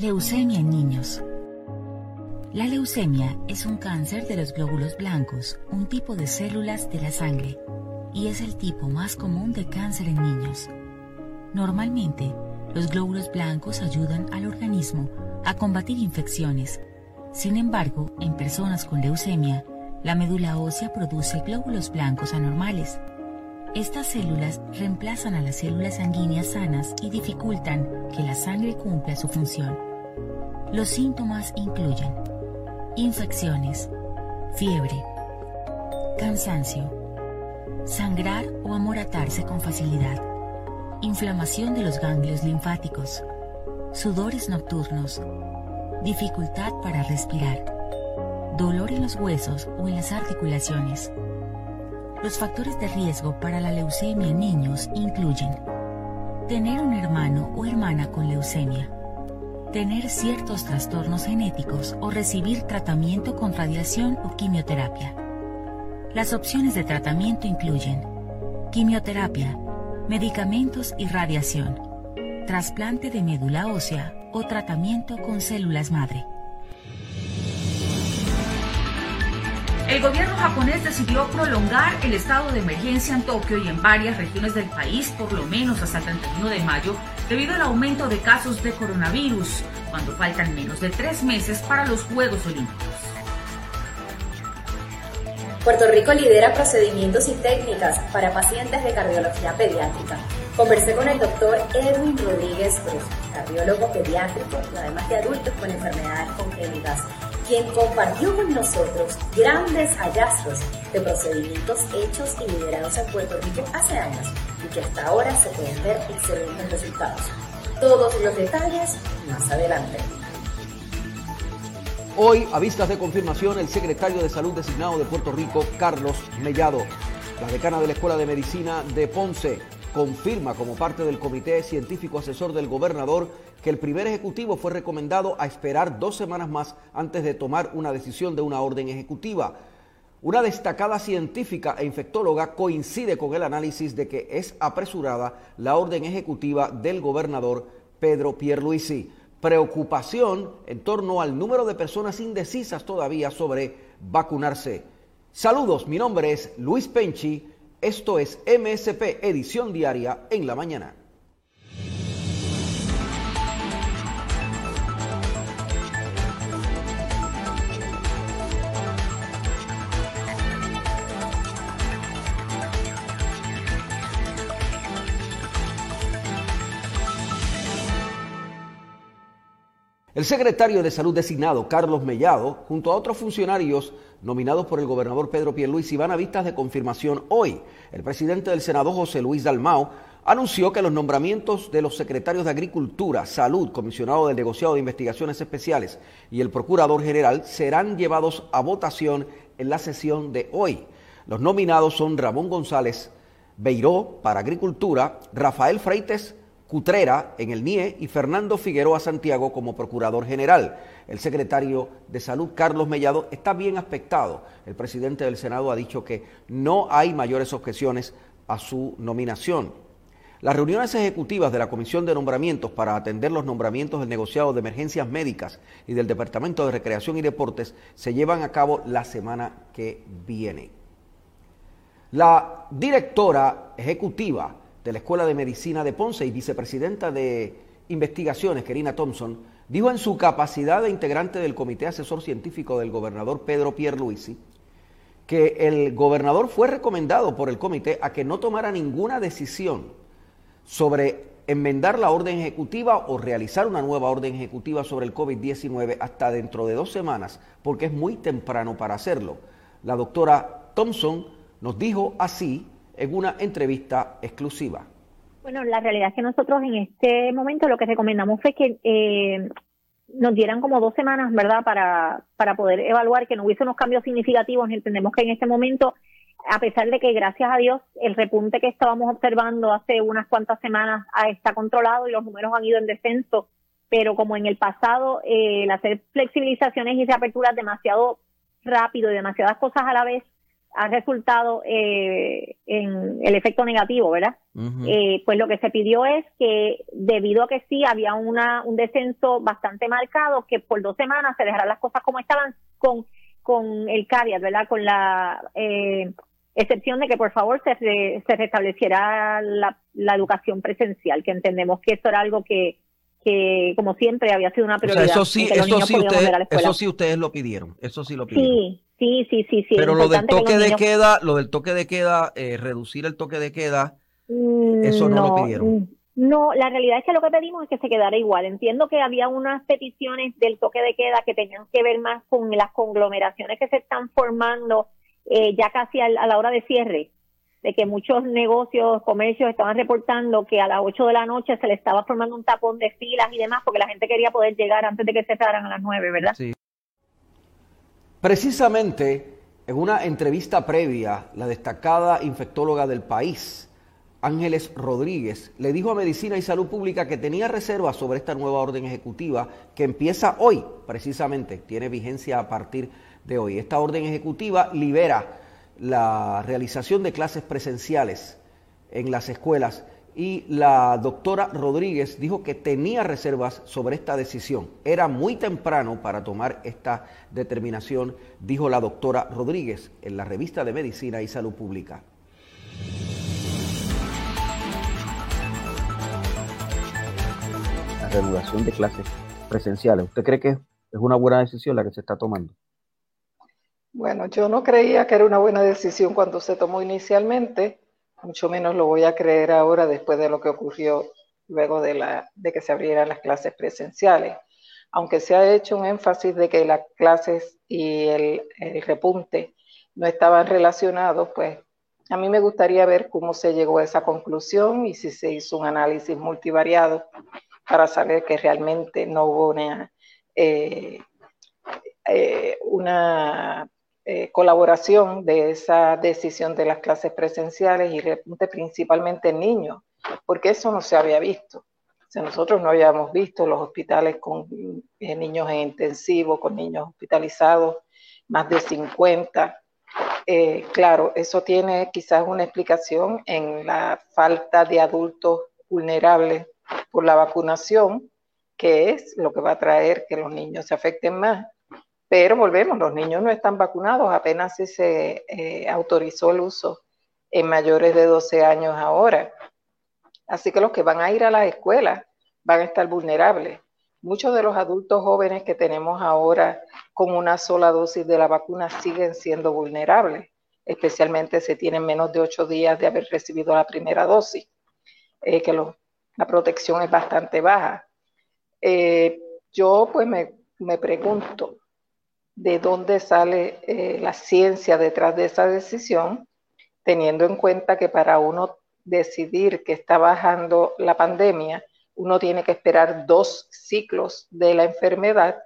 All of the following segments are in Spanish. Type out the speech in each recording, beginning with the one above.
Leucemia en niños. La leucemia es un cáncer de los glóbulos blancos, un tipo de células de la sangre, y es el tipo más común de cáncer en niños. Normalmente, los glóbulos blancos ayudan al organismo a combatir infecciones. Sin embargo, en personas con leucemia, la médula ósea produce glóbulos blancos anormales. Estas células reemplazan a las células sanguíneas sanas y dificultan que la sangre cumpla su función. Los síntomas incluyen infecciones, fiebre, cansancio, sangrar o amoratarse con facilidad, inflamación de los ganglios linfáticos, sudores nocturnos, dificultad para respirar, dolor en los huesos o en las articulaciones. Los factores de riesgo para la leucemia en niños incluyen tener un hermano o hermana con leucemia, tener ciertos trastornos genéticos o recibir tratamiento con radiación o quimioterapia. Las opciones de tratamiento incluyen quimioterapia, medicamentos y radiación, trasplante de médula ósea o tratamiento con células madre. El gobierno japonés decidió prolongar el estado de emergencia en Tokio y en varias regiones del país por lo menos hasta el 31 de mayo debido al aumento de casos de coronavirus, cuando faltan menos de tres meses para los Juegos Olímpicos. Puerto Rico lidera procedimientos y técnicas para pacientes de cardiología pediátrica. Conversé con el doctor Edwin Rodríguez Cruz, cardiólogo pediátrico, además de adultos con enfermedades congénitas quien compartió con nosotros grandes hallazgos de procedimientos hechos y liderados en Puerto Rico hace años y que hasta ahora se pueden ver excelentes resultados. Todos los detalles más adelante. Hoy, a vistas de confirmación, el secretario de Salud designado de Puerto Rico, Carlos Mellado, la decana de la Escuela de Medicina de Ponce, confirma como parte del Comité Científico Asesor del Gobernador que el primer ejecutivo fue recomendado a esperar dos semanas más antes de tomar una decisión de una orden ejecutiva. Una destacada científica e infectóloga coincide con el análisis de que es apresurada la orden ejecutiva del gobernador Pedro Pierluisi. Preocupación en torno al número de personas indecisas todavía sobre vacunarse. Saludos, mi nombre es Luis Penchi esto es MSP Edición Diaria en la mañana. El secretario de Salud designado, Carlos Mellado, junto a otros funcionarios nominados por el gobernador Pedro Pierluisi, van a vistas de confirmación hoy. El presidente del Senado, José Luis Dalmao, anunció que los nombramientos de los secretarios de Agricultura, Salud, comisionado del negociado de investigaciones especiales y el procurador general serán llevados a votación en la sesión de hoy. Los nominados son Ramón González Beiró para Agricultura, Rafael Freites Cutrera en el NIE y Fernando Figueroa Santiago como Procurador General. El secretario de Salud, Carlos Mellado, está bien aspectado. El presidente del Senado ha dicho que no hay mayores objeciones a su nominación. Las reuniones ejecutivas de la Comisión de Nombramientos para atender los nombramientos del negociado de emergencias médicas y del Departamento de Recreación y Deportes se llevan a cabo la semana que viene. La directora ejecutiva de la Escuela de Medicina de Ponce y vicepresidenta de Investigaciones, Kerina Thompson, dijo en su capacidad de integrante del Comité Asesor Científico del gobernador Pedro Pierluisi que el gobernador fue recomendado por el comité a que no tomara ninguna decisión sobre enmendar la orden ejecutiva o realizar una nueva orden ejecutiva sobre el COVID-19 hasta dentro de dos semanas, porque es muy temprano para hacerlo. La doctora Thompson nos dijo así en una entrevista exclusiva. Bueno, la realidad es que nosotros en este momento lo que recomendamos fue que eh, nos dieran como dos semanas, ¿verdad?, para, para poder evaluar que no hubiese unos cambios significativos. Entendemos que en este momento, a pesar de que gracias a Dios el repunte que estábamos observando hace unas cuantas semanas está controlado y los números han ido en descenso, pero como en el pasado, eh, el hacer flexibilizaciones y reaperturas demasiado rápido y demasiadas cosas a la vez ha resultado eh, en el efecto negativo, ¿verdad? eh, pues lo que se pidió es que debido a que sí había una, un descenso bastante marcado, que por dos semanas se dejaran las cosas como estaban con, con el caveat, ¿verdad? Con la eh, excepción de que por favor se, se restableciera la, la educación presencial, que entendemos que eso era algo que, que como siempre había sido una prioridad. eso sí, eso sí, ustedes, eso sí ustedes lo pidieron, eso sí lo pidieron. Sí, sí, sí, sí. sí Pero lo del toque de queda, lo del toque de queda, eh, reducir el toque de queda, mm, eso no, lo pidieron. Mm, no, la realidad es que lo que pedimos es que se quedara igual. Entiendo que había unas peticiones del toque de queda que tenían que ver más con las conglomeraciones que se están formando eh, ya casi a la hora de cierre de que muchos negocios, comercios estaban reportando que a las 8 de la noche se le estaba formando un tapón de filas y demás porque la gente quería poder llegar antes de que cerraran a las 9, ¿verdad? Sí. Precisamente en una entrevista previa, la destacada infectóloga del país, Ángeles Rodríguez, le dijo a Medicina y Salud Pública que tenía reservas sobre esta nueva orden ejecutiva que empieza hoy, precisamente, tiene vigencia a partir de hoy. Esta orden ejecutiva libera la realización de clases presenciales en las escuelas y la doctora Rodríguez dijo que tenía reservas sobre esta decisión. Era muy temprano para tomar esta determinación, dijo la doctora Rodríguez en la revista de Medicina y Salud Pública. La regulación de clases presenciales, ¿usted cree que es una buena decisión la que se está tomando? Bueno, yo no creía que era una buena decisión cuando se tomó inicialmente, mucho menos lo voy a creer ahora después de lo que ocurrió luego de, la, de que se abrieran las clases presenciales. Aunque se ha hecho un énfasis de que las clases y el, repunte no estaban relacionados, pues a mí me gustaría ver cómo se llegó a esa conclusión y si se hizo un análisis multivariado para saber que realmente no hubo una, eh, eh, una eh, colaboración de esa decisión de las clases presenciales y repunte principalmente en niños, porque eso no se había visto. O sea, nosotros no habíamos visto los hospitales con eh, niños en intensivo, con niños hospitalizados, más de 50. Eh, claro, eso tiene quizás una explicación en la falta de adultos vulnerables por la vacunación, que es lo que va a traer que los niños se afecten más pero volvemos, los niños no están vacunados, apenas se eh, autorizó el uso en mayores de 12 años ahora. Así que los que van a ir a las escuelas van a estar vulnerables. Muchos de los adultos jóvenes que tenemos ahora con una sola dosis de la vacuna siguen siendo vulnerables, especialmente si tienen menos de ocho días de haber recibido la primera dosis, eh, que la protección es bastante baja. Eh, yo pues me, me pregunto, de dónde sale eh, la ciencia detrás de esa decisión, teniendo en cuenta que para uno decidir que está bajando la pandemia, uno tiene que esperar dos ciclos de la enfermedad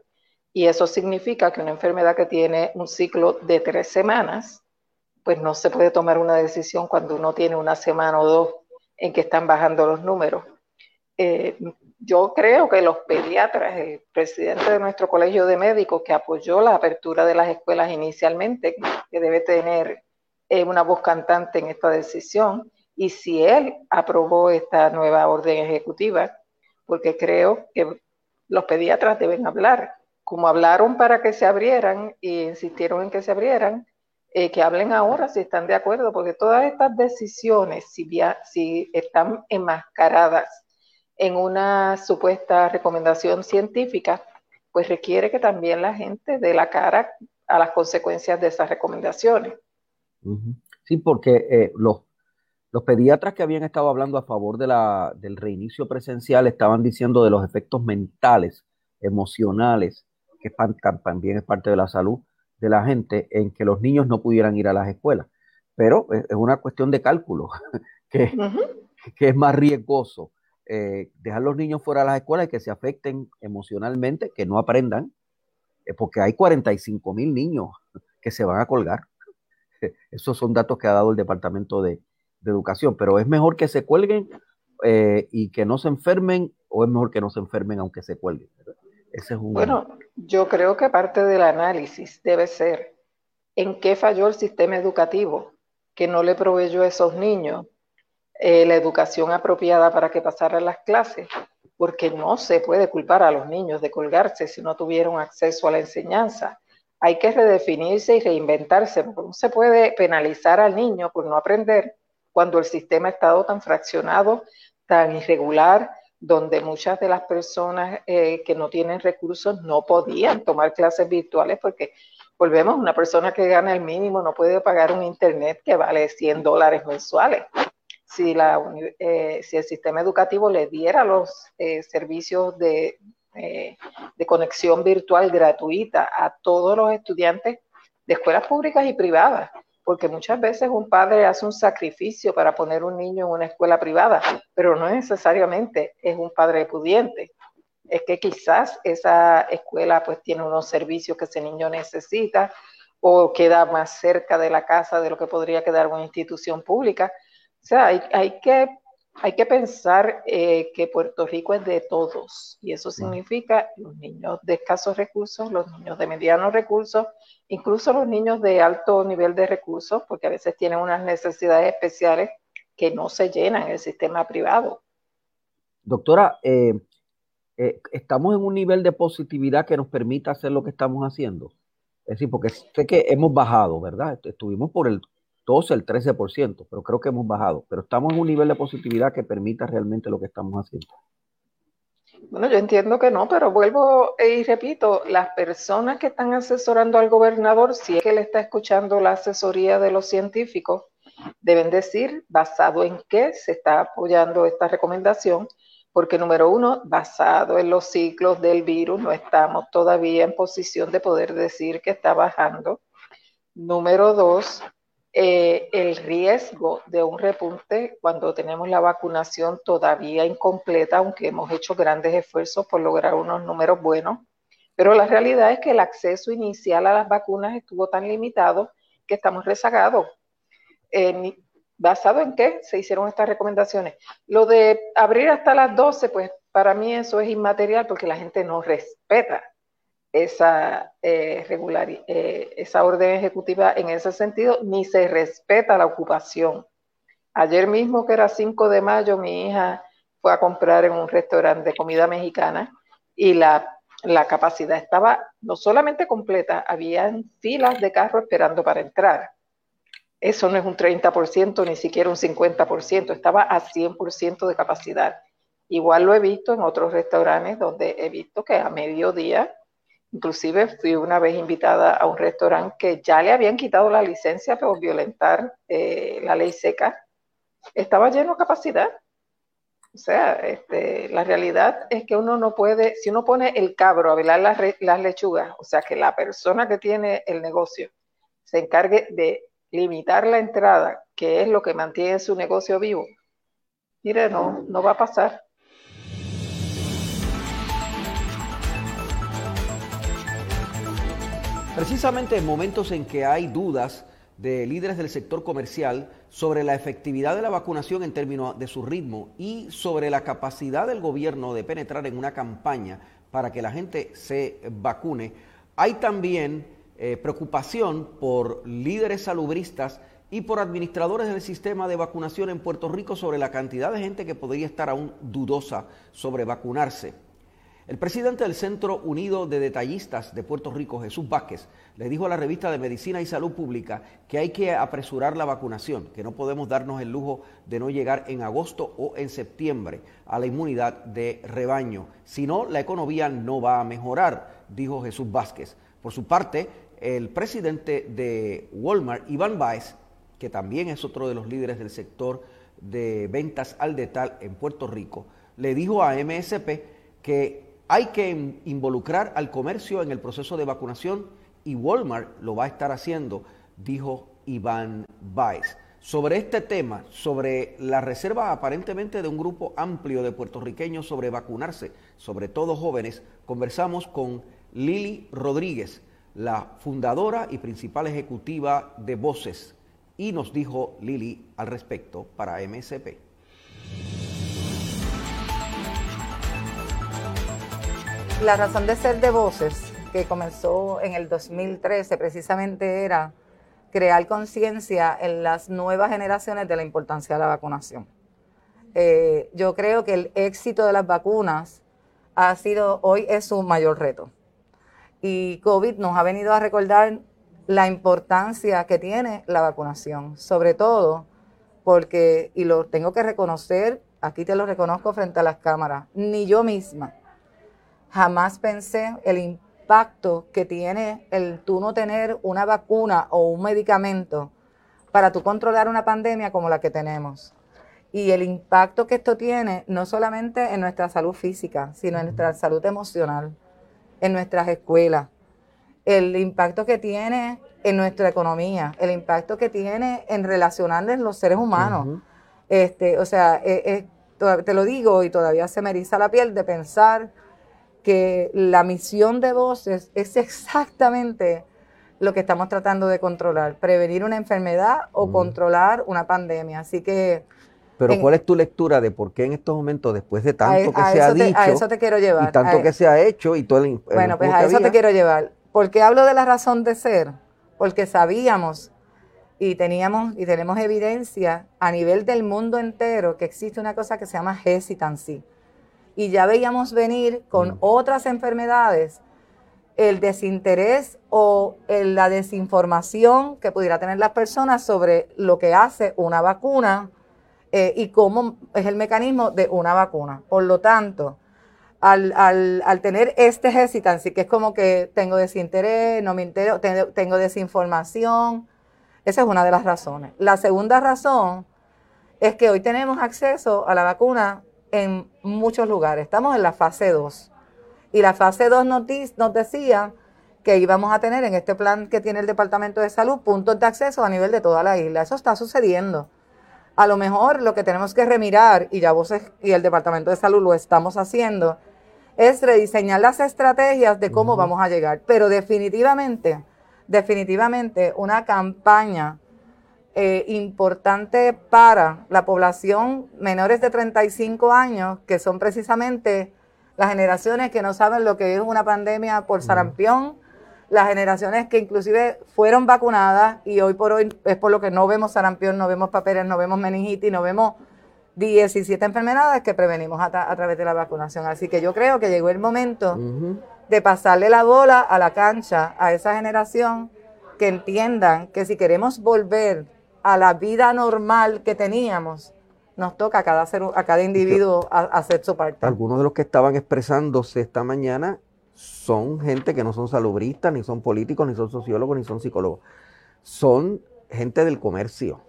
y eso significa que una enfermedad que tiene un ciclo de tres semanas, pues no se puede tomar una decisión cuando uno tiene una semana o dos en que están bajando los números. Eh, yo creo que los pediatras, el presidente de nuestro colegio de médicos que apoyó la apertura de las escuelas inicialmente, que debe tener eh, una voz cantante en esta decisión, y si él aprobó esta nueva orden ejecutiva, porque creo que los pediatras deben hablar, como hablaron para que se abrieran y insistieron en que se abrieran, eh, que hablen ahora si están de acuerdo, porque todas estas decisiones, si, si están enmascaradas en una supuesta recomendación científica, pues requiere que también la gente dé la cara a las consecuencias de esas recomendaciones. Sí, porque eh, los, los pediatras que habían estado hablando a favor de la, del reinicio presencial estaban diciendo de los efectos mentales, emocionales, que también es parte de la salud de la gente, en que los niños no pudieran ir a las escuelas. Pero es una cuestión de cálculo, que, que es más riesgoso eh, dejar los niños fuera de las escuelas y que se afecten emocionalmente, que no aprendan, eh, porque hay 45 mil niños que se van a colgar. Esos son datos que ha dado el Departamento de, Educación, pero es mejor que se cuelguen eh, y que no se enfermen o es mejor que no se enfermen aunque se cuelguen. Ese es un... Bueno, yo creo que parte del análisis debe ser en qué falló el sistema educativo que no le proveyó a esos niños eh, la educación apropiada para que pasaran las clases, porque no se puede culpar a los niños de colgarse si no tuvieron acceso a la enseñanza. Hay que redefinirse y reinventarse, no se puede penalizar al niño por no aprender cuando el sistema ha estado tan fraccionado, tan irregular, donde muchas de las personas eh, que no tienen recursos no podían tomar clases virtuales porque volvemos, una persona que gana el mínimo no puede pagar un internet que vale 100 dólares mensuales si, la, eh, si el sistema educativo le diera los eh, servicios de, eh, de conexión virtual gratuita a todos los estudiantes de escuelas públicas y privadas, porque muchas veces un padre hace un sacrificio para poner un niño en una escuela privada, pero no necesariamente es un padre pudiente. Es que quizás esa escuela pues tiene unos servicios que ese niño necesita o queda más cerca de la casa de lo que podría quedar una institución pública, o sea, hay, que, hay que pensar eh, que Puerto Rico es de todos y eso significa los niños de escasos recursos, los niños de medianos recursos, incluso los niños de alto nivel de recursos, porque a veces tienen unas necesidades especiales que no se llenan en el sistema privado. Doctora, eh, eh, ¿estamos en un nivel de positividad que nos permita hacer lo que estamos haciendo? Es decir, porque sé que hemos bajado, ¿verdad? Estuvimos por el 12, el 13%, pero creo que hemos bajado. Pero estamos en un nivel de positividad que permita realmente lo que estamos haciendo. Bueno, yo entiendo que no, pero vuelvo y repito, las personas que están asesorando al gobernador, si es que le está escuchando la asesoría de los científicos, deben decir basado en qué se está apoyando esta recomendación, porque número uno, basado en los ciclos del virus, no estamos todavía en posición de poder decir que está bajando. Número dos, eh, el riesgo de un repunte cuando tenemos la vacunación todavía incompleta, aunque hemos hecho grandes esfuerzos por lograr unos números buenos. Pero la realidad es que el acceso inicial a las vacunas estuvo tan limitado que estamos rezagados. ¿Basado en qué se hicieron estas recomendaciones? Lo de abrir hasta las 12, pues para mí eso es inmaterial porque la gente no respeta esa, eh, regular, eh, esa orden ejecutiva en ese sentido, ni se respeta la ocupación. Ayer mismo, que era 5 de mayo, mi hija fue a comprar en un restaurante de comida mexicana y la, la capacidad estaba no solamente completa, habían filas de carros esperando para entrar. Eso no es un 30%, ni siquiera un 50%, estaba a 100% de capacidad. Igual lo he visto en otros restaurantes donde he visto que a mediodía Inclusive fui una vez invitada a un restaurante que ya le habían quitado la licencia por violentar eh, la ley seca. Estaba lleno de capacidad. O sea, este, la realidad es que uno no puede, si uno pone el cabro a velar las, lechugas, o sea, que la persona que tiene el negocio se encargue de limitar la entrada, que es lo que mantiene su negocio vivo, mire, no, no va a pasar. Precisamente en momentos en que hay dudas de líderes del sector comercial sobre la efectividad de la vacunación en términos de su ritmo y sobre la capacidad del gobierno de penetrar en una campaña para que la gente se vacune, hay también eh, preocupación por líderes salubristas y por administradores del sistema de vacunación en Puerto Rico sobre la cantidad de gente que podría estar aún dudosa sobre vacunarse. El presidente del Centro Unido de Detallistas de Puerto Rico, Jesús Vázquez, le dijo a la revista de Medicina y Salud Pública que hay que apresurar la vacunación, que no podemos darnos el lujo de no llegar en agosto o en septiembre a la inmunidad de rebaño. Si no, la economía no va a mejorar, dijo Jesús Vázquez. Por su parte, el presidente de Walmart, Iván Baez, que también es otro de los líderes del sector de ventas al detal en Puerto Rico, le dijo a MSP que hay que involucrar al comercio en el proceso de vacunación y Walmart lo va a estar haciendo, dijo Iván Baez. Sobre este tema, sobre la reserva aparentemente de un grupo amplio de puertorriqueños sobre vacunarse, sobre todo jóvenes, conversamos con Lili Rodríguez, la fundadora y principal ejecutiva de Voces, y nos dijo Lili al respecto para MSP. La razón de ser de Voces, que comenzó en el 2013, precisamente era crear conciencia en las nuevas generaciones de la importancia de la vacunación. Eh, yo creo que el éxito de las vacunas ha sido, hoy es su mayor reto. Y COVID nos ha venido a recordar la importancia que tiene la vacunación, sobre todo porque, y lo tengo que reconocer, aquí te lo reconozco frente a las cámaras, ni yo misma jamás pensé el impacto que tiene el tú no tener una vacuna o un medicamento para tú controlar una pandemia como la que tenemos. Y el impacto que esto tiene no solamente en nuestra salud física, sino en nuestra salud emocional, en nuestras escuelas, el impacto que tiene en nuestra economía, el impacto que tiene en relacionarnos los seres humanos. este, o sea, eh, eh, te lo digo y todavía se me eriza la piel de pensar que la misión de voces es exactamente lo que estamos tratando de controlar, prevenir una enfermedad o controlar una pandemia. Así que... Pero ¿cuál es tu lectura de por qué en estos momentos, después de tanto que se ha dicho... A eso te quiero llevar. Y tanto que se ha hecho y todo el... Bueno, pues a eso te quiero llevar. ¿Por qué hablo de la razón de ser? Porque sabíamos y teníamos y tenemos evidencia a nivel del mundo entero que existe una cosa que se llama hesitancy y ya veíamos venir con mm. otras enfermedades el desinterés o la desinformación que pudiera tener las personas sobre lo que hace una vacuna eh, y cómo es el mecanismo de una vacuna. Por lo tanto, al, al, tener este hesitancy, que es como que tengo desinterés, no me entero, tengo, tengo desinformación, esa es una de las razones. La segunda razón es que hoy tenemos acceso a la vacuna en muchos lugares. Estamos en la fase 2. Y la fase 2 nos, nos decía que íbamos a tener en este plan que tiene el Departamento de Salud puntos de acceso a nivel de toda la isla. Eso está sucediendo. A lo mejor lo que tenemos que remirar, y ya vos y el Departamento de Salud lo estamos haciendo, es rediseñar las estrategias de cómo vamos a llegar. Pero definitivamente, definitivamente una campaña eh, importante para la población menores de 35 años, que son precisamente las generaciones que no saben lo que es una pandemia por sarampión, las generaciones que inclusive fueron vacunadas y hoy por hoy es por lo que no vemos sarampión, no vemos papeles, no vemos meningitis, no vemos 17 enfermedades que prevenimos a, través de la vacunación. Así que yo creo que llegó el momento de pasarle la bola a la cancha a esa generación que entiendan que si queremos volver a la vida normal que teníamos, nos toca a cada, ser, a cada individuo hacer su parte. Algunos de los que estaban expresándose esta mañana son gente que no son salubristas, ni son políticos, ni son sociólogos, ni son psicólogos. Son gente del comercio.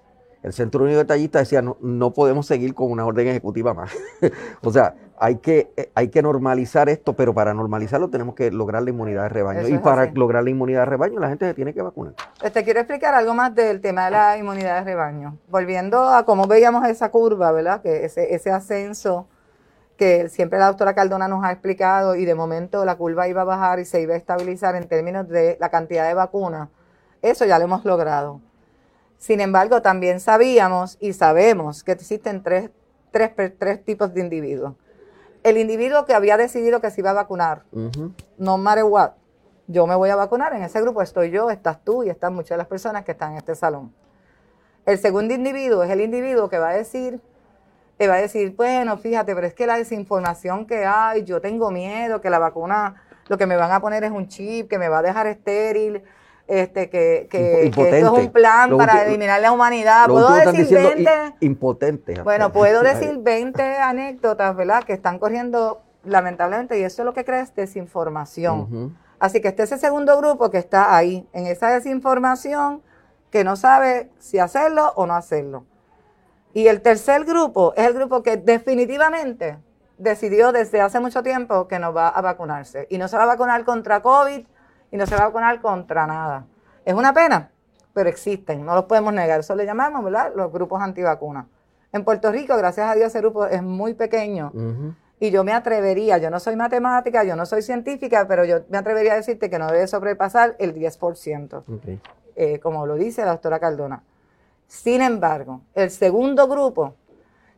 El Centro Unido de Tallistas decía, no, no podemos seguir con una orden ejecutiva más. o sea, hay que, eh, hay que normalizar esto, pero para normalizarlo tenemos que lograr la inmunidad de rebaño. y para lograr la inmunidad de rebaño la gente se tiene que vacunar. Te quiero explicar algo más del tema de la inmunidad de rebaño. Volviendo a cómo veíamos esa curva, ¿verdad? Que ese, ese ascenso que siempre la doctora Cardona nos ha explicado y de momento la curva iba a bajar y se iba a estabilizar en términos de la cantidad de vacunas. Eso ya lo hemos logrado. Sin embargo, también sabíamos y sabemos que existen tres, tres, tres tipos de individuos. El individuo que había decidido que se iba a vacunar, no matter what, yo me voy a vacunar, en ese grupo estoy yo, estás tú y están muchas de las personas que están en este salón. El segundo individuo es el individuo que va a decir, que va a decir, bueno, fíjate, pero es que la desinformación que hay, yo tengo miedo que la vacuna, lo que me van a poner es un chip que me va a dejar estéril, este, que, que, esto es un plan para eliminar la humanidad. Puedo decir 20. Impotente. Bueno, puedo decir 20 anécdotas, ¿verdad? Que están corriendo, lamentablemente, y eso es lo que crees desinformación. Así que este es el segundo grupo que está ahí, en esa desinformación, que no sabe si hacerlo o no hacerlo. Y el tercer grupo es el grupo que definitivamente decidió desde hace mucho tiempo que no va a vacunarse. Y no se va a vacunar contra COVID y no se va a vacunar contra nada. Es una pena, pero existen, no los podemos negar. Eso le llamamos, ¿verdad? Los grupos antivacunas. En Puerto Rico, gracias a Dios, ese grupo es muy pequeño. Y yo me atrevería, yo no soy matemática, yo no soy científica, pero yo me atrevería a decirte que no debe sobrepasar el 10%, eh, como lo dice la doctora Cardona. Sin embargo, el segundo grupo,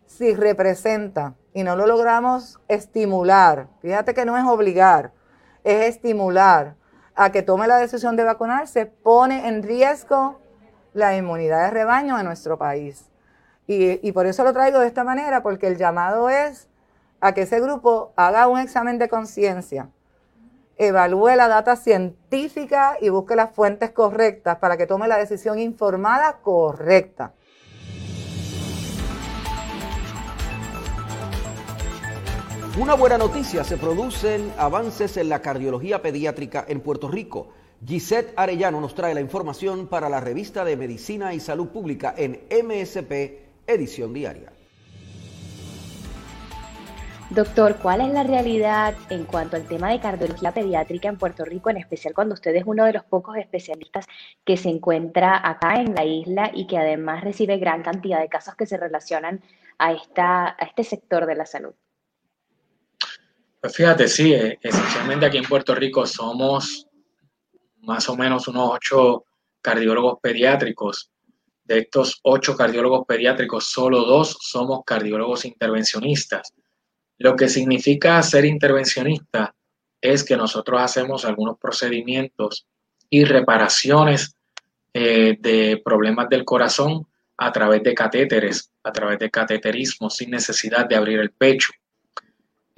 si representa y no lo logramos estimular, fíjate que no es obligar, es estimular a que tome la decisión de vacunarse, pone en riesgo la inmunidad de rebaño en nuestro país. Y, y, por eso lo traigo de esta manera, porque el llamado es a que ese grupo haga un examen de conciencia, evalúe la data científica y busque las fuentes correctas para que tome la decisión informada correcta. Una buena noticia, se producen avances en la cardiología pediátrica en Puerto Rico. Gisette Arellano nos trae la información para la revista de Medicina y Salud Pública en MSP, edición diaria. Doctor, ¿cuál es la realidad en cuanto al tema de cardiología pediátrica en Puerto Rico, en especial cuando usted es uno de los pocos especialistas que se encuentra acá en la isla y que además recibe gran cantidad de casos que se relacionan a, esta, a este sector de la salud? Fíjate, sí, eh, esencialmente aquí en Puerto Rico somos más o menos unos ocho cardiólogos pediátricos. De estos ocho cardiólogos pediátricos, solo dos somos cardiólogos intervencionistas. Lo que significa ser intervencionista es que nosotros hacemos algunos procedimientos y reparaciones eh, de problemas del corazón a través de catéteres, a través de cateterismo, sin necesidad de abrir el pecho.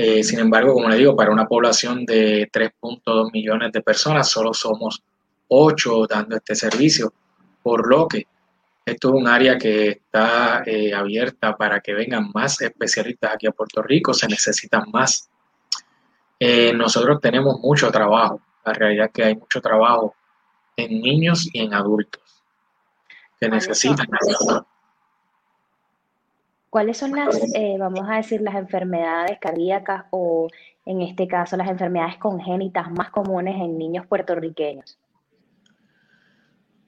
Eh, sin embargo, como le digo, para una población de 3.2 millones de personas, solo somos 8 dando este servicio, por lo que esto es un área que está eh, abierta para que vengan más especialistas aquí a Puerto Rico, se necesitan más. Eh, nosotros tenemos mucho trabajo, la realidad es que hay mucho trabajo en niños y en adultos que necesitan. ¿Cuáles son las, eh, vamos a decir, las enfermedades cardíacas o en este caso las enfermedades congénitas más comunes en niños puertorriqueños?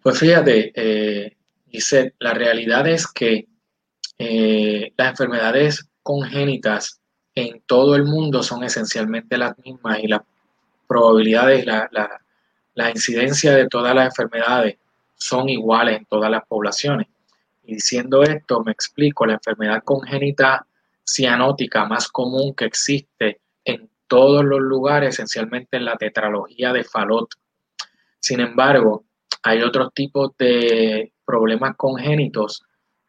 Pues fíjate, eh, dice, la realidad es que eh, las enfermedades congénitas en todo el mundo son esencialmente las mismas y las probabilidades, la, la incidencia de todas las enfermedades son iguales en todas las poblaciones. Y diciendo esto, me explico, la enfermedad congénita cianótica más común que existe en todos los lugares, esencialmente en la tetralogía de Fallot. Sin embargo, hay otros tipos de problemas congénitos,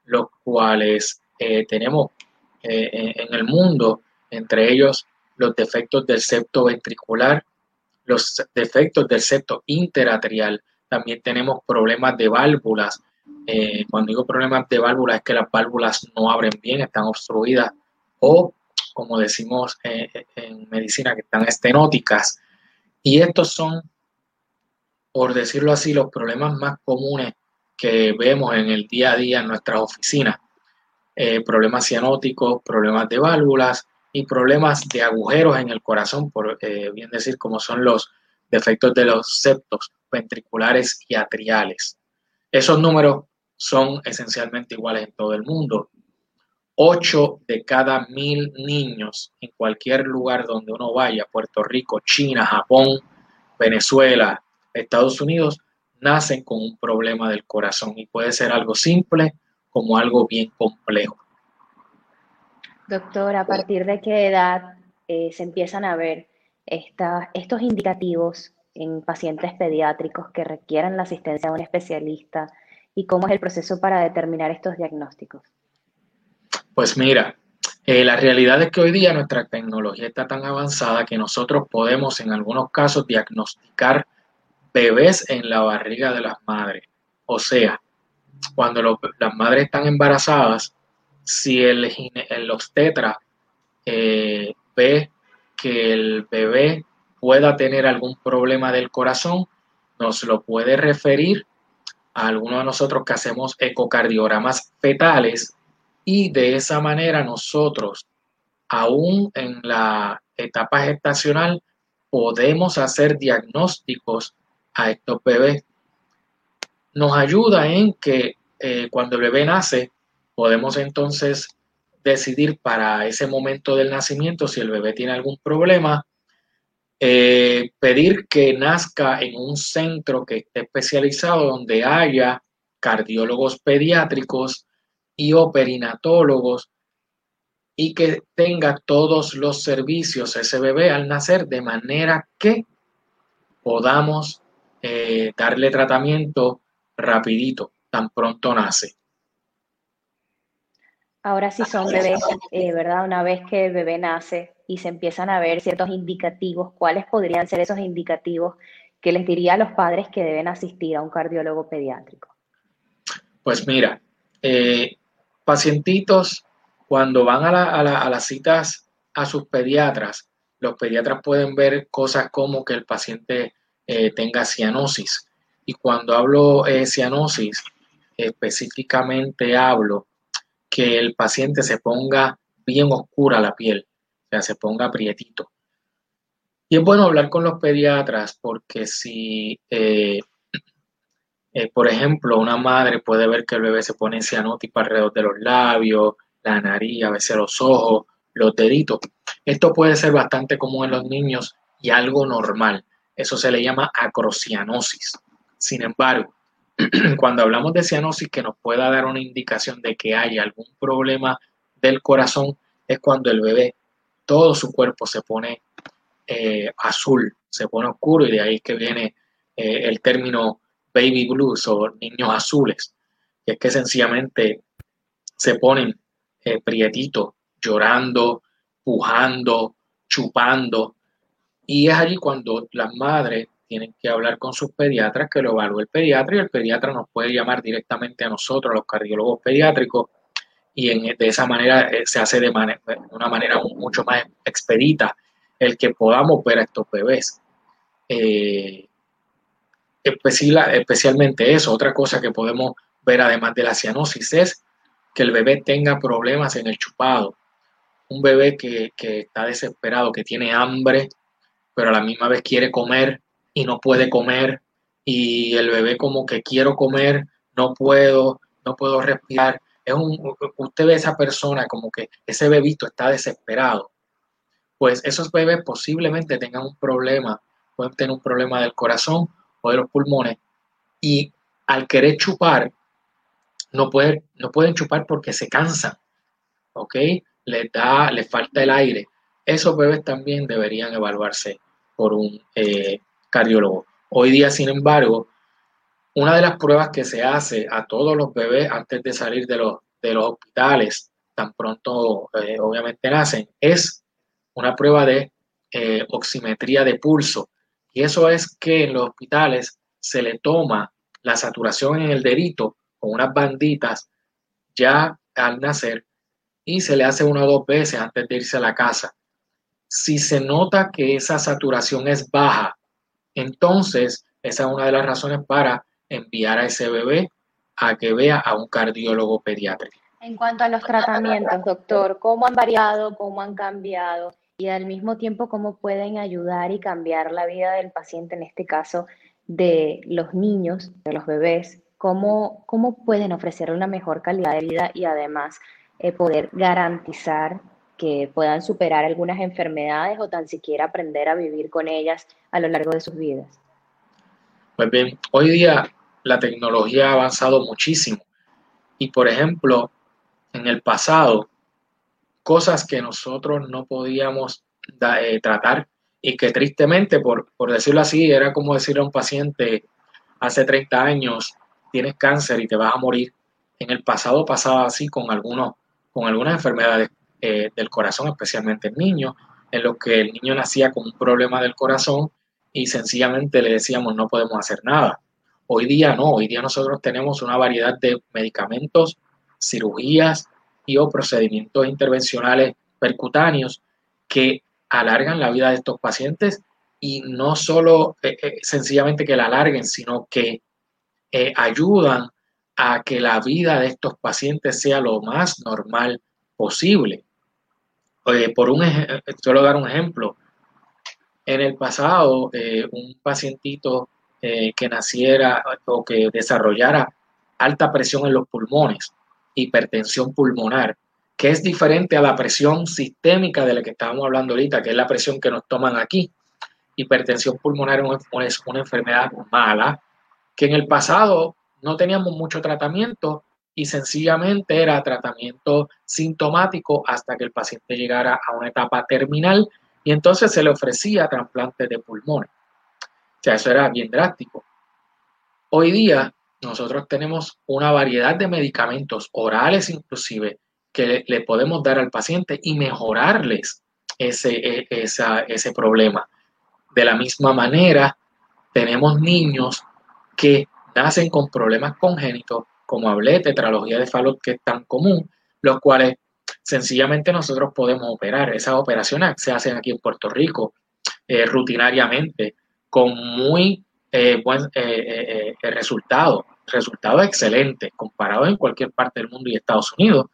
los cuales eh, tenemos eh, en el mundo, entre ellos los defectos del septo ventricular, los defectos del septo interatrial, también tenemos problemas de válvulas, eh, cuando digo problemas de válvulas es que las válvulas no abren bien, están obstruidas o, como decimos eh, en medicina, que están estenóticas. Y estos son, por decirlo así, los problemas más comunes que vemos en el día a día en nuestras oficinas. Eh, problemas cianóticos, problemas de válvulas y problemas de agujeros en el corazón, por bien decir, como son los defectos de los septos ventriculares y atriales. Esos números son esencialmente iguales en todo el mundo. Ocho de cada mil niños en cualquier lugar donde uno vaya, Puerto Rico, China, Japón, Venezuela, Estados Unidos, nacen con un problema del corazón y puede ser algo simple como algo bien complejo. Doctor, ¿a partir de qué edad eh, se empiezan a ver estos indicativos en pacientes pediátricos que requieran la asistencia de un especialista y cómo es el proceso para determinar estos diagnósticos? Pues mira, eh, la realidad es que hoy día nuestra tecnología está tan avanzada que nosotros podemos en algunos casos diagnosticar bebés en la barriga de las madres. O sea, cuando las madres están embarazadas, si el, el obstetra eh, ve que el bebé pueda tener algún problema del corazón, nos lo puede referir a alguno de nosotros que hacemos ecocardiogramas fetales y de esa manera nosotros, aún en la etapa gestacional, podemos hacer diagnósticos a estos bebés. nos ayuda en que cuando el bebé nace, podemos entonces decidir para ese momento del nacimiento si el bebé tiene algún problema, pedir que nazca en un centro que esté especializado donde haya cardiólogos pediátricos y o perinatólogos y que tenga todos los servicios ese bebé al nacer de manera que podamos eh, darle tratamiento rapidito, tan pronto nace. Ahora sí son bebés, eh, ¿verdad? Una vez que el bebé nace y se empiezan a ver ciertos indicativos, ¿cuáles podrían ser esos indicativos que les diría a los padres que deben asistir a un cardiólogo pediátrico? Pues mira, eh, pacientitos cuando van a, las citas a sus pediatras, los pediatras pueden ver cosas como que el paciente eh, tenga cianosis. Y cuando hablo de cianosis, específicamente hablo que el paciente se ponga bien oscura la piel, sea, se ponga prietito. Y es bueno hablar con los pediatras porque si eh, eh, por ejemplo, una madre puede ver que el bebé se pone cianótipo alrededor de los labios, la nariz, a veces los ojos, los deditos. Esto puede ser bastante común en los niños y algo normal. Eso se le llama acrocianosis. Sin embargo, cuando hablamos de cianosis que nos pueda dar una indicación de que hay algún problema del corazón, es cuando el bebé, todo su cuerpo se pone eh, azul, se pone oscuro y de ahí que viene eh, el término baby blues o niños azules, que es que sencillamente se ponen eh, prietitos, llorando, pujando, chupando, y es allí cuando las madres tienen que hablar con sus pediatras, que lo evalúe el pediatra, y el pediatra nos puede llamar directamente a nosotros, los cardiólogos pediátricos, y de esa manera eh, se hace de, una manera mucho más expedita el que podamos ver a estos bebés. Eh, especialmente eso. Otra cosa que podemos ver además de la cianosis es que el bebé tenga problemas en el chupado. Un bebé que, está desesperado, que tiene hambre, pero a la misma vez quiere comer y no puede comer. Y el bebé como que quiero comer, no puedo, no puedo respirar. Un, usted ve a esa persona como que ese bebito está desesperado. Pues esos bebés posiblemente tengan un problema, pueden tener un problema del corazón o de los pulmones y al querer chupar, no, puede, no pueden chupar porque se cansan, ¿ok? Les, da, falta el aire. Esos bebés también deberían evaluarse por un eh, cardiólogo. Hoy día, sin embargo, una de las pruebas que se hace a todos los bebés antes de salir de los, de los hospitales, tan pronto eh, obviamente nacen, es una prueba de eh, oximetría de pulso. Y eso es que en los hospitales se le toma la saturación en el dedito con unas banditas ya al nacer y se le hace una o dos veces antes de irse a la casa. Si se nota que esa saturación es baja, entonces esa es una de las razones para enviar a ese bebé a que vea a un cardiólogo pediátrico. En cuanto a los tratamientos, doctor, ¿cómo han variado, cómo han cambiado? y al mismo tiempo cómo pueden ayudar y cambiar la vida del paciente, en este caso de los niños, de los bebés, cómo, cómo pueden ofrecer una mejor calidad de vida y además eh, poder garantizar que puedan superar algunas enfermedades o tan siquiera aprender a vivir con ellas a lo largo de sus vidas. Pues bien, hoy día la tecnología ha avanzado muchísimo y por ejemplo, en el pasado cosas que nosotros no podíamos eh, tratar y que tristemente, por, decirlo así, era como decirle a un paciente hace 30 años, tienes cáncer y te vas a morir. En el pasado pasaba así con, algunos, con algunas enfermedades eh, del corazón, especialmente en niños, en los que el niño nacía con un problema del corazón y sencillamente le decíamos no podemos hacer nada. Hoy día no, hoy día nosotros tenemos una variedad de medicamentos, cirugías, y o procedimientos intervencionales percutáneos que alargan la vida de estos pacientes y no solo eh, eh, sencillamente que la alarguen, sino que eh, ayudan a que la vida de estos pacientes sea lo más normal posible. por un suelo dar un ejemplo. En el pasado, un pacientito eh, que naciera o que desarrollara alta presión en los pulmones, hipertensión pulmonar, que es diferente a la presión sistémica de la que estábamos hablando ahorita, que es la presión que nos toman aquí. Hipertensión pulmonar es una enfermedad mala, que en el pasado no teníamos mucho tratamiento y sencillamente era tratamiento sintomático hasta que el paciente llegara a una etapa terminal y entonces se le ofrecía trasplante de pulmones. Sea, eso era bien drástico. Hoy día nosotros tenemos una variedad de medicamentos orales inclusive que le, podemos dar al paciente y mejorarles ese, e, ese problema. De la misma manera, tenemos niños que nacen con problemas congénitos, como hablé, tetralogía de Fallot, que es tan común, los cuales sencillamente nosotros podemos operar. Esas operaciones se hacen aquí en Puerto Rico eh, rutinariamente con muy eh, buen eh, resultado, resultados excelentes comparados en cualquier parte del mundo y Estados Unidos.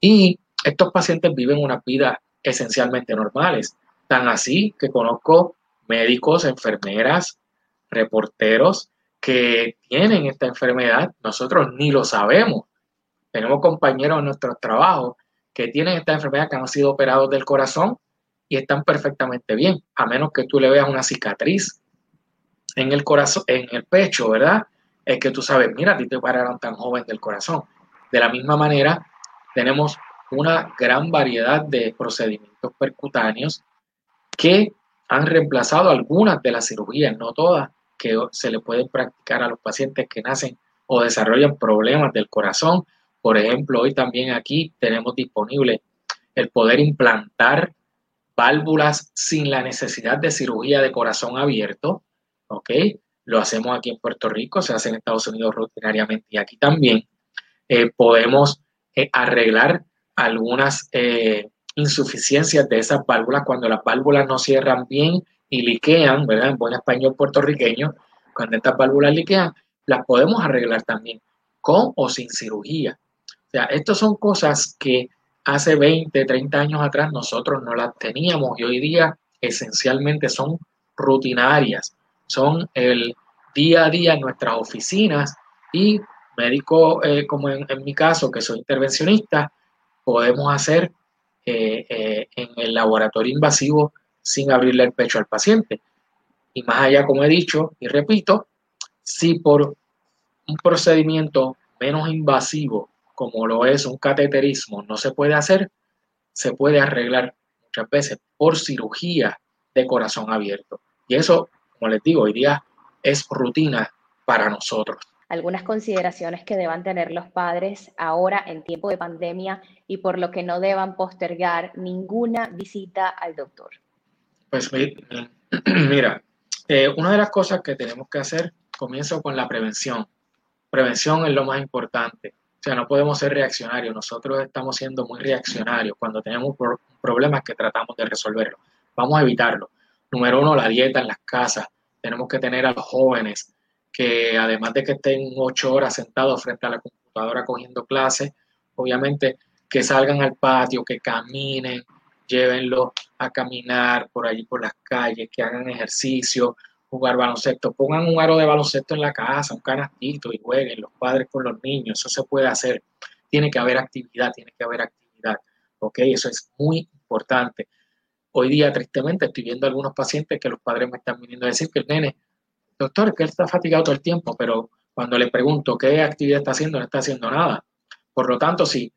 Y estos pacientes viven una vida esencialmente normales, tan así que conozco médicos, enfermeras, reporteros que tienen esta enfermedad, nosotros ni lo sabemos. Tenemos compañeros en nuestros trabajos que tienen esta enfermedad, que han sido operados del corazón y están perfectamente bien, a menos que tú le veas una cicatriz en el corazón, en el pecho, ¿verdad? Es que tú sabes, mira, a ti te pararon tan joven del corazón. De la misma manera, tenemos una gran variedad de procedimientos percutáneos que han reemplazado algunas de las cirugías, no todas, que se le pueden practicar a los pacientes que nacen o desarrollan problemas del corazón. Por ejemplo, hoy también aquí tenemos disponible el poder implantar válvulas sin la necesidad de cirugía de corazón abierto. ¿Ok? Lo hacemos aquí en Puerto Rico, se hace en Estados Unidos rutinariamente y aquí también. Eh, podemos eh, arreglar algunas eh, insuficiencias de esas válvulas cuando las válvulas no cierran bien y liquean, ¿verdad? En buen español puertorriqueño, cuando estas válvulas liquean, las podemos arreglar también con o sin cirugía. O sea, estas son cosas que hace 20, 30 años atrás nosotros no las teníamos y hoy día esencialmente son rutinarias, son el día a día en nuestras oficinas y médico eh, como en, mi caso, que soy intervencionista, podemos hacer eh, eh, en el laboratorio invasivo sin abrirle el pecho al paciente. Y más allá, como he dicho y repito, si por un procedimiento menos invasivo como lo es un cateterismo no se puede hacer, se puede arreglar muchas veces por cirugía de corazón abierto. Y eso, como les digo, hoy día es rutina para nosotros. Algunas consideraciones que deban tener los padres ahora en tiempo de pandemia y por lo que no deban postergar ninguna visita al doctor. Pues mira, eh, una de las cosas que tenemos que hacer, comienzo con la prevención. Prevención es lo más importante. O sea, no podemos ser reaccionarios. Nosotros estamos siendo muy reaccionarios cuando tenemos problemas que tratamos de resolverlo. Vamos a evitarlo. Número uno, la dieta en las casas. Tenemos que tener a los jóvenes que además de que estén ocho horas sentados frente a la computadora cogiendo clases, obviamente que salgan al patio, que caminen, llévenlo a caminar por allí por las calles, que hagan ejercicio, jugar baloncesto, pongan un aro de baloncesto en la casa, un canastito y jueguen los padres con los niños, eso se puede hacer. Tiene que haber actividad, tiene que haber actividad, ¿ok? Eso es muy importante. Hoy día, tristemente, estoy viendo algunos pacientes que los padres me están viniendo a decir que el nene, doctor, que él está fatigado todo el tiempo, pero cuando le pregunto qué actividad está haciendo, no está haciendo nada. Por lo tanto, si,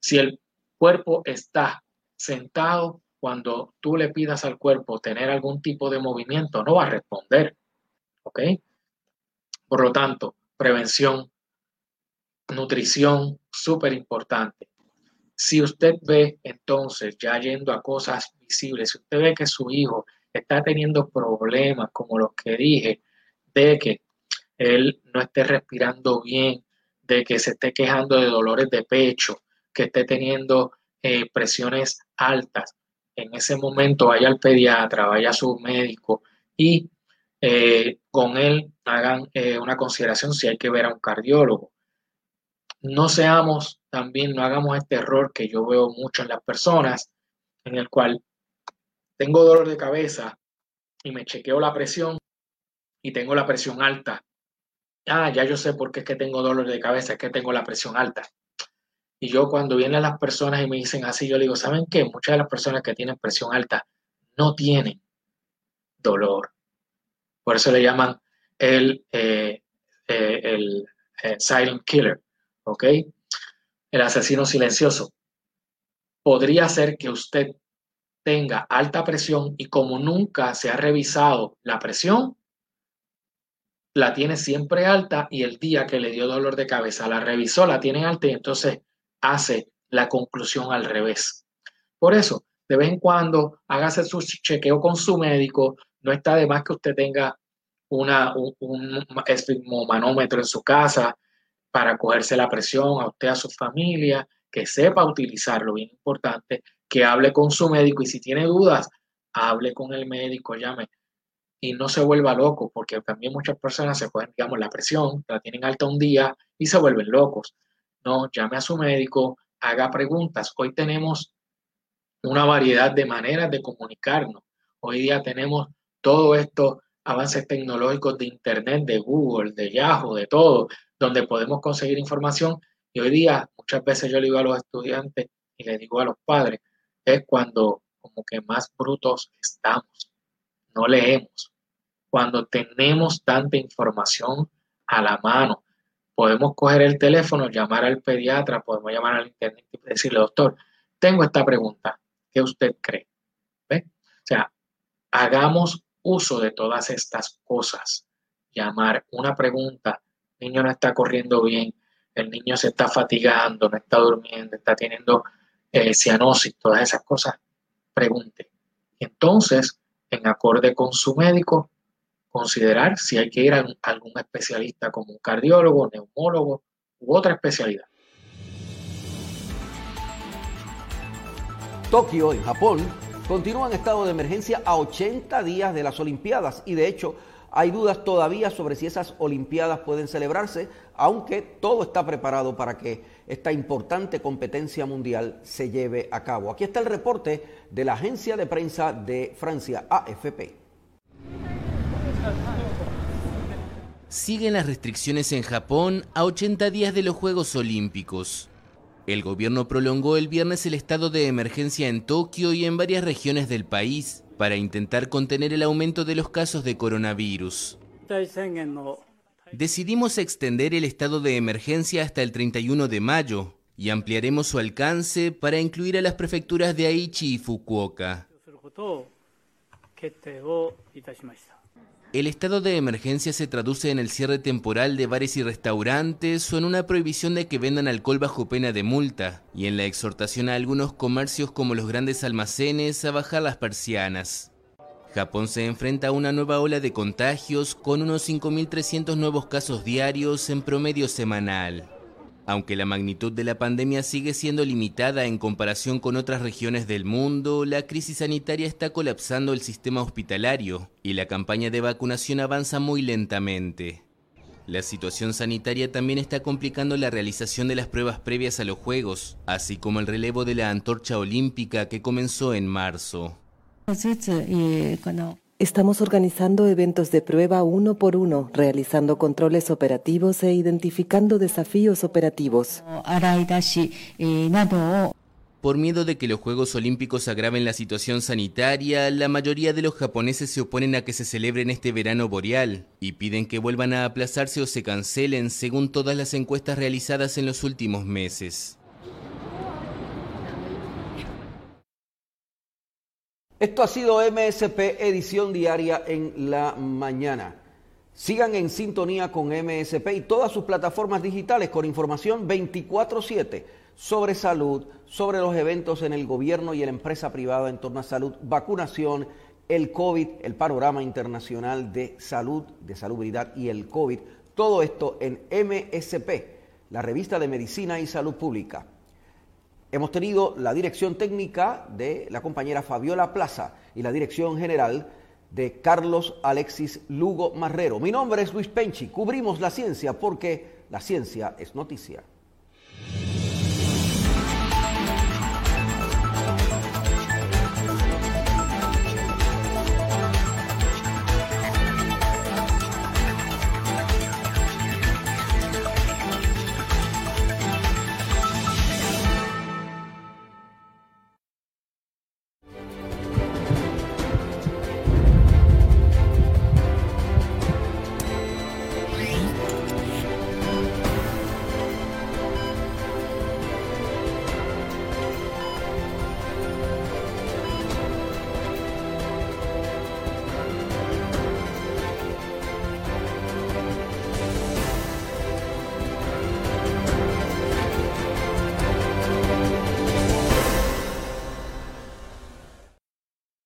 si el cuerpo está sentado, cuando tú le pidas al cuerpo tener algún tipo de movimiento, no va a responder. ¿Ok? Por lo tanto, prevención, nutrición, súper importante. Si usted ve entonces, ya yendo a cosas visibles, si usted ve que su hijo está teniendo problemas como los que dije, de que él no esté respirando bien, de que se esté quejando de dolores de pecho, que esté teniendo eh, presiones altas, en ese momento vaya al pediatra, vaya a su médico y eh, con él hagan eh, una consideración si hay que ver a un cardiólogo. No seamos también, no hagamos este error que yo veo mucho en las personas, en el cual tengo dolor de cabeza y me chequeo la presión y tengo la presión alta. Ah, ya yo sé por qué es que tengo dolor de cabeza, es que tengo la presión alta. Y yo cuando vienen las personas y me dicen así, yo le digo, ¿saben qué? Muchas de las personas que tienen presión alta no tienen dolor. Por eso le llaman el, eh, eh, el eh, silent killer, ¿ok? El asesino silencioso. Podría ser que usted tenga alta presión y como nunca se ha revisado la presión, la tiene siempre alta y el día que le dio dolor de cabeza la revisó, la tiene alta y entonces hace la conclusión al revés. Por eso, de vez en cuando, hágase su chequeo con su médico. No está de más que usted tenga un, un en su casa para cogerse la presión a usted, a su familia, que sepa utilizarlo, bien importante, que hable con su médico y si tiene dudas, hable con el médico, llame y no se vuelva loco, porque también muchas personas se pueden, digamos, la presión, la tienen alta un día y se vuelven locos. No, llame a su médico, haga preguntas. Hoy tenemos una variedad de maneras de comunicarnos. Hoy día tenemos todos estos avances tecnológicos de Internet, de Google, de Yahoo, de todo, donde podemos conseguir información. Y hoy día, muchas veces yo le digo a los estudiantes y le digo a los padres, es cuando como que más brutos estamos. No leemos. Cuando tenemos tanta información a la mano, podemos coger el teléfono, llamar al pediatra, podemos llamar al internet y decirle, doctor, tengo esta pregunta, ¿qué usted cree? ¿Ve? O sea, hagamos uso de todas estas cosas. Llamar una pregunta, el niño no está corriendo bien, el niño se está fatigando, no está durmiendo, está teniendo eh, cianosis, todas esas cosas, pregunte. Entonces, en acorde con su médico, considerar si hay que ir a algún especialista como un cardiólogo, neumólogo u otra especialidad. Tokio, en Japón, continúa en estado de emergencia a 80 días de las Olimpiadas y de hecho hay dudas todavía sobre si esas Olimpiadas pueden celebrarse, aunque todo está preparado para que esta importante competencia mundial se lleve a cabo. Aquí está el reporte de la agencia de prensa de Francia, AFP. Siguen las restricciones en Japón a 80 días de los Juegos Olímpicos. El gobierno prolongó el viernes el estado de emergencia en Tokio y en varias regiones del país para intentar contener el aumento de los casos de coronavirus. Decidimos extender el estado de emergencia hasta el 31 de mayo y ampliaremos su alcance para incluir a las prefecturas de Aichi y Fukuoka. El estado de emergencia se traduce en el cierre temporal de bares y restaurantes o en una prohibición de que vendan alcohol bajo pena de multa y en la exhortación a algunos comercios como los grandes almacenes a bajar las persianas. Japón se enfrenta a una nueva ola de contagios con unos 5.300 nuevos casos diarios en promedio semanal. Aunque la magnitud de la pandemia sigue siendo limitada en comparación con otras regiones del mundo, la crisis sanitaria está colapsando el sistema hospitalario y la campaña de vacunación avanza muy lentamente. La situación sanitaria también está complicando la realización de las pruebas previas a los Juegos, así como el relevo de la antorcha olímpica que comenzó en marzo. Estamos organizando eventos de prueba uno por uno, realizando controles operativos e identificando desafíos operativos. Por miedo de que los Juegos Olímpicos agraven la situación sanitaria, la mayoría de los japoneses se oponen a que se celebren este verano boreal y piden que vuelvan a aplazarse o se cancelen según todas las encuestas realizadas en los últimos meses. Esto ha sido MSP Edición Diaria en la mañana. Sigan en sintonía con MSP y todas sus plataformas digitales con información 24/7 sobre salud, sobre los eventos en el gobierno y en la empresa privada en torno a salud, vacunación, el COVID, el panorama internacional de salud, de salubridad y el COVID. Todo esto en MSP, la revista de medicina y salud pública. Hemos tenido la dirección técnica de la compañera Fabiola Plaza y la dirección general de Carlos Alexis Lugo Marrero. Mi nombre es Luis Penchi, cubrimos la ciencia porque la ciencia es noticia.